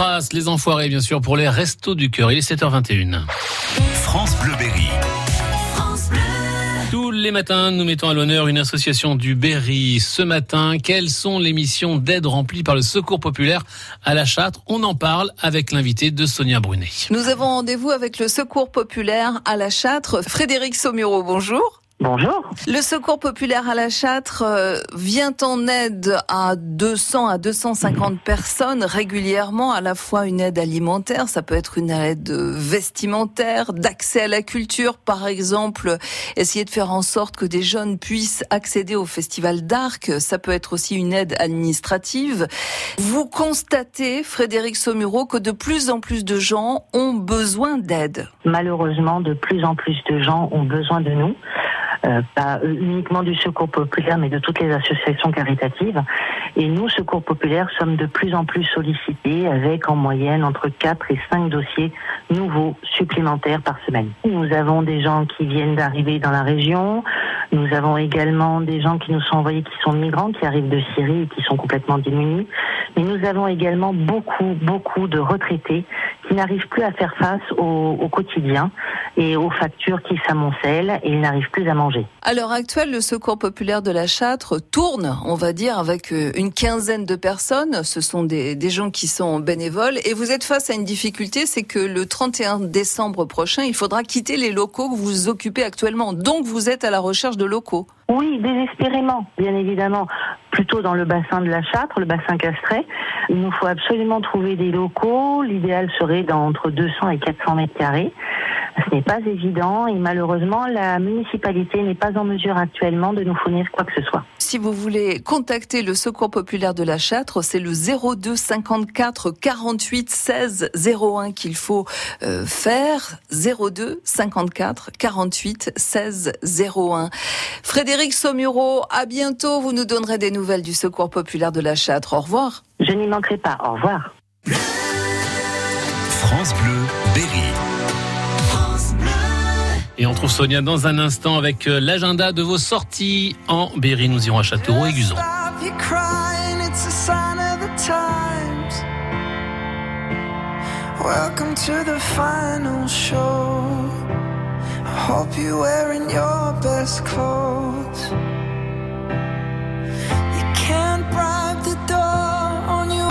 Trace, les enfoirés bien sûr pour les restos du cœur. Il est 7h21. France Bleu Berry. Tous les matins, nous mettons à l'honneur une association du Berry. Ce matin, quelles sont les missions d'aide remplies par le Secours populaire à la Châtre? On en parle avec l'invité de Sonia Brunet. Nous avons rendez-vous avec le Secours populaire à la Châtre. Frédéric Saumuro, bonjour. Bonjour. Le Secours populaire à la Châtre euh, vient en aide à 200 à 250 personnes régulièrement, à la fois une aide alimentaire, ça peut être une aide vestimentaire, d'accès à la culture, par exemple, essayer de faire en sorte que des jeunes puissent accéder au festival d'Arc, ça peut être aussi une aide administrative. Vous constatez, Frédéric Saumuro, que de plus en plus de gens ont besoin d'aide. Malheureusement, de plus en plus de gens ont besoin de nous. Euh, pas uniquement du secours populaire, mais de toutes les associations caritatives. Et nous, Secours populaire, sommes de plus en plus sollicités avec en moyenne entre 4 et 5 dossiers nouveaux supplémentaires par semaine. Nous avons des gens qui viennent d'arriver dans la région. Nous avons également des gens qui nous sont envoyés qui sont migrants, qui arrivent de Syrie et qui sont complètement démunis. Mais nous avons également beaucoup, beaucoup de retraités qui n'arrivent plus à faire face au, au quotidien et aux factures qui s'amoncellent et ils n'arrivent plus à manger. À l'heure actuelle, le Secours populaire de la Châtre tourne, on va dire, avec euh, une quinzaine de personnes. Ce sont des, des gens qui sont bénévoles. Et vous êtes face à une difficulté, c'est que le 31 décembre prochain, il faudra quitter les locaux que vous occupez actuellement. Donc vous êtes à la recherche de locaux. Oui, désespérément, bien évidemment. Plutôt dans le bassin de la Châtre, le bassin Castret. Il nous faut absolument trouver des locaux. L'idéal serait d'entre 200 et 400 mètres carrés. Ce n'est pas évident et malheureusement, la municipalité n'est pas en mesure actuellement de nous fournir quoi que ce soit. Si vous voulez contacter le Secours populaire de la Châtre, c'est le 02 54 48 16 01 qu'il faut euh, faire. 02 54 48 16 01. Frédéric Saumuro, à bientôt. Vous nous donnerez des nouvelles du Secours populaire de la Châtre. Au revoir. Je n'y manquerai pas. Au revoir. France Bleu Berry. Et on trouve Sonia dans un instant avec euh, l'agenda de vos sorties en Berry. Nous irons à Châteauroux et Guzon. Welcome to the final show. I hope you're wearing your best clothes.